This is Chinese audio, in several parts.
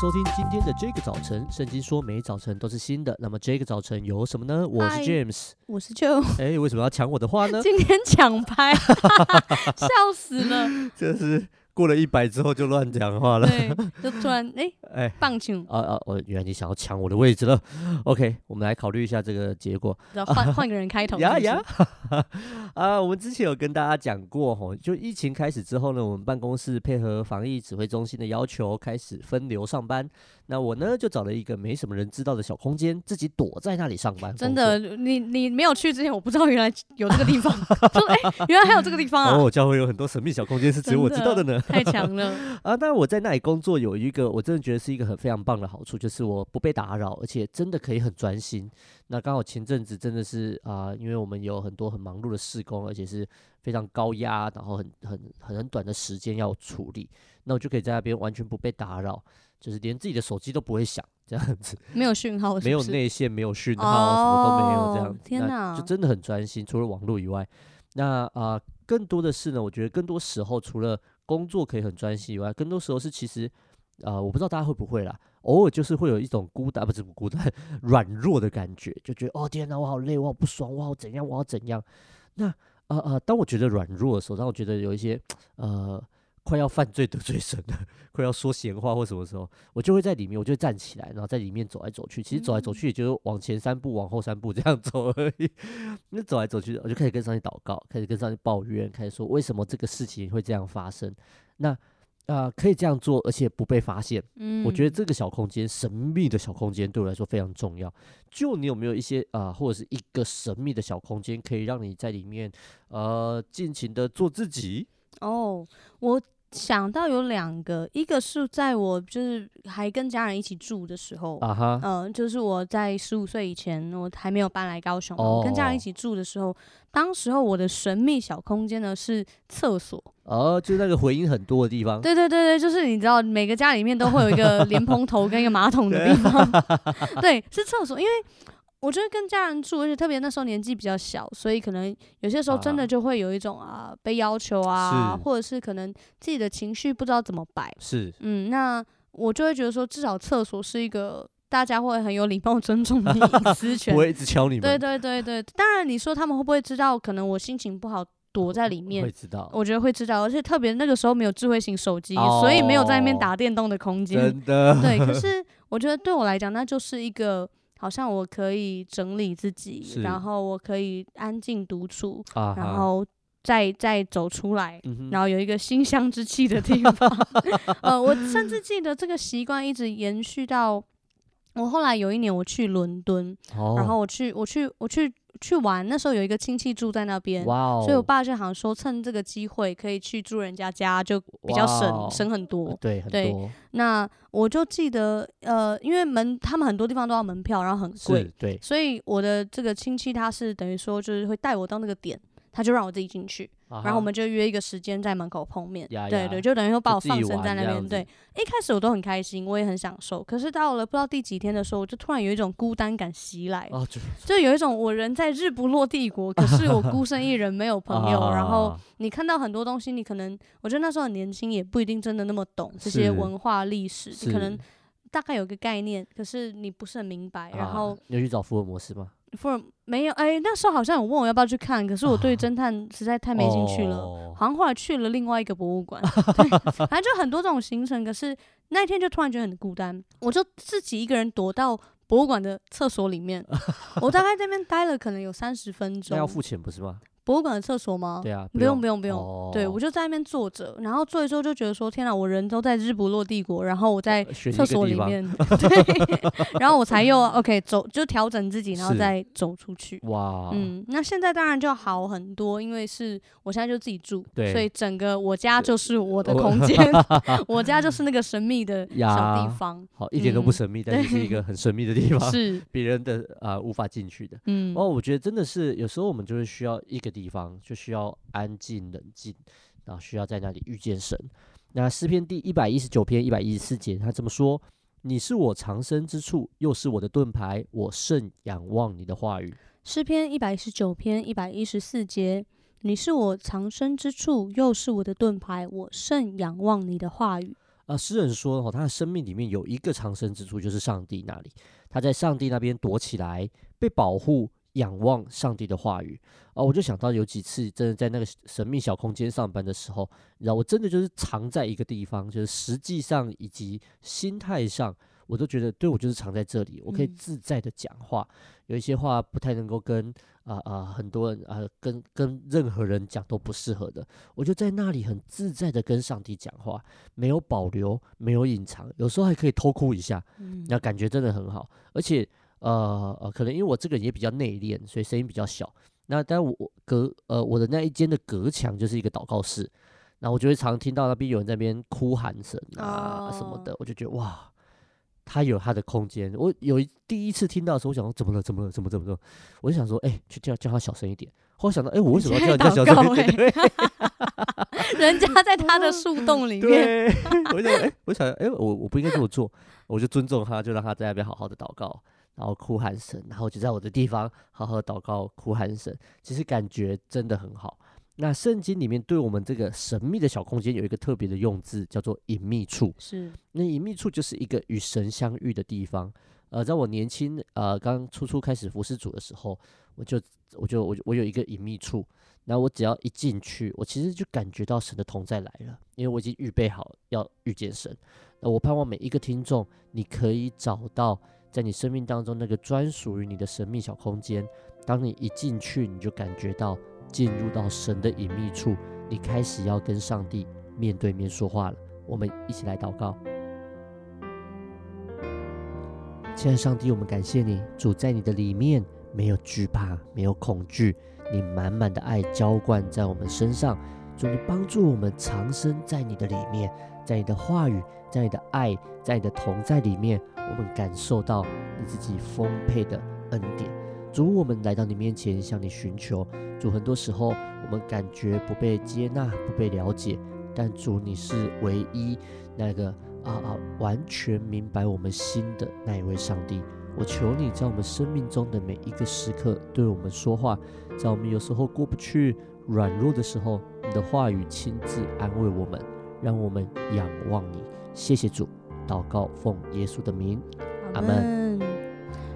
收听今天的这个早晨。圣经说每早晨都是新的，那么这个早晨有什么呢？我是 James，我是 Joe。哎，为什么要抢我的话呢？今天抢拍，笑死了。这是。过了一百之后就乱讲话了，对，就突然 哎哎棒球啊啊！我原来你想要抢我的位置了。OK，我们来考虑一下这个结果。要 换换个人开头。呀呀啊！我们之前有跟大家讲过吼，就疫情开始之后呢，我们办公室配合防疫指挥中心的要求，开始分流上班。那我呢就找了一个没什么人知道的小空间，自己躲在那里上班。真的，你你没有去之前，我不知道原来有这个地方。说哎，原来还有这个地方啊！哦，教会有很多神秘小空间是只有我知道的呢。太强了啊！当然我在那里工作有一个我真的觉得是一个很非常棒的好处，就是我不被打扰，而且真的可以很专心。那刚好前阵子真的是啊，因为我们有很多很忙碌的施工，而且是非常高压，然后很很很短的时间要处理，那我就可以在那边完全不被打扰，就是连自己的手机都不会响，这样子没有讯号是是？没有内线，没有讯号，什么都没有，这样子。天哪，就真的很专心，除了网络以外。那啊，更多的是呢，我觉得更多时候除了工作可以很专心以外，更多时候是其实，啊、我不知道大家会不会啦，偶尔就是会有一种孤单，不是孤单，软弱的感觉，就觉得哦天哪，我好累，我好不爽，我好怎样，我好怎样。那啊啊、当我觉得软弱的时候，当我觉得有一些呃。快要犯罪得罪神了，快要说闲话或什么时候，我就会在里面，我就会站起来，然后在里面走来走去。其实走来走去也就是往前三步，往后三步这样走而已。那走来走去，我就开始跟上帝祷告，开始跟上帝抱怨，开始说为什么这个事情会这样发生。那啊、呃，可以这样做，而且不被发现。嗯，我觉得这个小空间，神秘的小空间，对我来说非常重要。就你有没有一些啊、呃，或者是一个神秘的小空间，可以让你在里面呃尽情的做自己？哦，我。想到有两个，一个是在我就是还跟家人一起住的时候，嗯、uh 就是我在十五岁以前，我还没有搬来高雄，oh. 跟家人一起住的时候，当时候我的神秘小空间呢是厕所，哦，oh, 就那个回音很多的地方，对对对对，就是你知道每个家里面都会有一个莲蓬头跟一个马桶的地方，对，是厕所，因为。我觉得跟家人住，而且特别那时候年纪比较小，所以可能有些时候真的就会有一种啊被要求啊，或者是可能自己的情绪不知道怎么摆。是，嗯，那我就会觉得说，至少厕所是一个大家会很有礼貌、尊重的隐私 权，不会一直敲你们。对对对对，当然你说他们会不会知道？可能我心情不好躲在里面，会知道。我觉得会知道，而且特别那个时候没有智慧型手机，哦、所以没有在那边打电动的空间。真的。对，可 是我觉得对我来讲，那就是一个。好像我可以整理自己，然后我可以安静独处，啊、然后再再走出来，嗯、然后有一个馨香之气的地方。呃，我甚至记得这个习惯一直延续到我后来有一年我去伦敦，哦、然后我去我去我去。去玩，那时候有一个亲戚住在那边所以我爸就好像说趁这个机会可以去住人家家，就比较省省很多。对，对，很多。那我就记得，呃，因为门他们很多地方都要门票，然后很贵，对，所以我的这个亲戚他是等于说就是会带我到那个点。他就让我自己进去，啊、然后我们就约一个时间在门口碰面。呀呀对对，就等于说把我放生在那边。对，一开始我都很开心，我也很享受。可是到了不知道第几天的时候，我就突然有一种孤单感袭来，啊、就，就有一种我人在日不落帝国，可是我孤身一人，没有朋友。啊、然后你看到很多东西，你可能我觉得那时候很年轻，也不一定真的那么懂这些文化历史。你可能大概有个概念，可是你不是很明白。啊、然后你有去找福尔摩斯吗？福尔没有哎、欸，那时候好像有问我要不要去看，可是我对 侦探实在太没兴趣了，哦、好像后来去了另外一个博物馆，对，反正就很多这种行程。可是那一天就突然觉得很孤单，我就自己一个人躲到博物馆的厕所里面，我大概在那边待了可能有三十分钟。那要付钱不是吗？博物馆的厕所吗？对啊，不用不用不用，对，我就在那边坐着，然后坐一坐就觉得说，天哪，我人都在日不落帝国，然后我在厕所里面，对，然后我才又 OK 走，就调整自己，然后再走出去。哇，嗯，那现在当然就好很多，因为是我现在就自己住，对，所以整个我家就是我的空间，我家就是那个神秘的小地方。好，一点都不神秘，但是是一个很神秘的地方，是别人的啊无法进去的。嗯，哦，我觉得真的是有时候我们就是需要一个。地方就需要安静冷静，然后需要在那里遇见神。那诗篇第一百一十九篇一百一十四节，他这么说：“你是我藏身之处，又是我的盾牌，我甚仰望你的话语。”诗篇一百一十九篇一百一十四节：“你是我藏身之处，又是我的盾牌，我甚仰望你的话语。”啊，诗人说哦，他的生命里面有一个藏身之处，就是上帝那里。他在上帝那边躲起来，被保护，仰望上帝的话语。啊，我就想到有几次真的在那个神秘小空间上班的时候，你知道我真的就是藏在一个地方，就是实际上以及心态上。我都觉得，对，我就是藏在这里，我可以自在的讲话。嗯、有一些话不太能够跟啊啊、呃呃、很多人啊、呃、跟跟任何人讲都不适合的，我就在那里很自在的跟上帝讲话，没有保留，没有隐藏，有时候还可以偷哭一下，那、嗯、感觉真的很好。而且呃呃，可能因为我这个人也比较内敛，所以声音比较小。那但我隔呃我的那一间的隔墙就是一个祷告室，然后我就会常听到那边有人在那边哭喊声啊什么的，哦、我就觉得哇。他有他的空间。我有一第一次听到的时候，我想说怎么了？怎么了？怎么怎么了？我就想说，哎、欸，去叫叫他小声一点。后来想到，哎、欸，我为什么要叫人家小声一点？对 人家在他的树洞里面。对，我就哎、欸，我想，哎、欸，我我不应该这么做，我就尊重他，就让他在那边好好的祷告，然后哭喊神，然后就在我的地方好好祷告哭喊神。其实感觉真的很好。那圣经里面对我们这个神秘的小空间有一个特别的用字，叫做隐秘处。是，那隐秘处就是一个与神相遇的地方。呃，在我年轻呃刚初初开始服侍主的时候，我就我就我我有一个隐秘处。那我只要一进去，我其实就感觉到神的同在来了，因为我已经预备好要遇见神。那我盼望每一个听众，你可以找到在你生命当中那个专属于你的神秘小空间。当你一进去，你就感觉到。进入到神的隐秘处，你开始要跟上帝面对面说话了。我们一起来祷告。亲爱的上帝，我们感谢你，主在你的里面没有惧怕，没有恐惧，你满满的爱浇灌在我们身上。主，你帮助我们藏身在你的里面，在你的话语，在你的爱，在你的同在里面，我们感受到你自己丰沛的恩典。主，我们来到你面前，向你寻求。主，很多时候我们感觉不被接纳、不被了解，但主，你是唯一那个啊啊完全明白我们心的那一位上帝。我求你在我们生命中的每一个时刻对我们说话，在我们有时候过不去、软弱的时候，你的话语亲自安慰我们，让我们仰望你。谢谢主，祷告奉耶稣的名，阿门。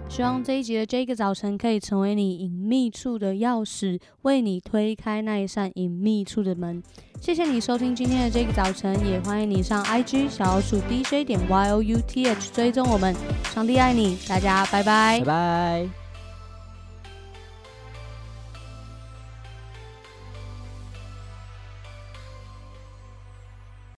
希望这一集的这个早晨可以成为你隐秘处的钥匙，为你推开那一扇隐秘处的门。谢谢你收听今天的这个早晨，也欢迎你上 IG 小老鼠 DJ 点 YOUTH 追踪我们。上帝爱你，大家拜拜，拜拜。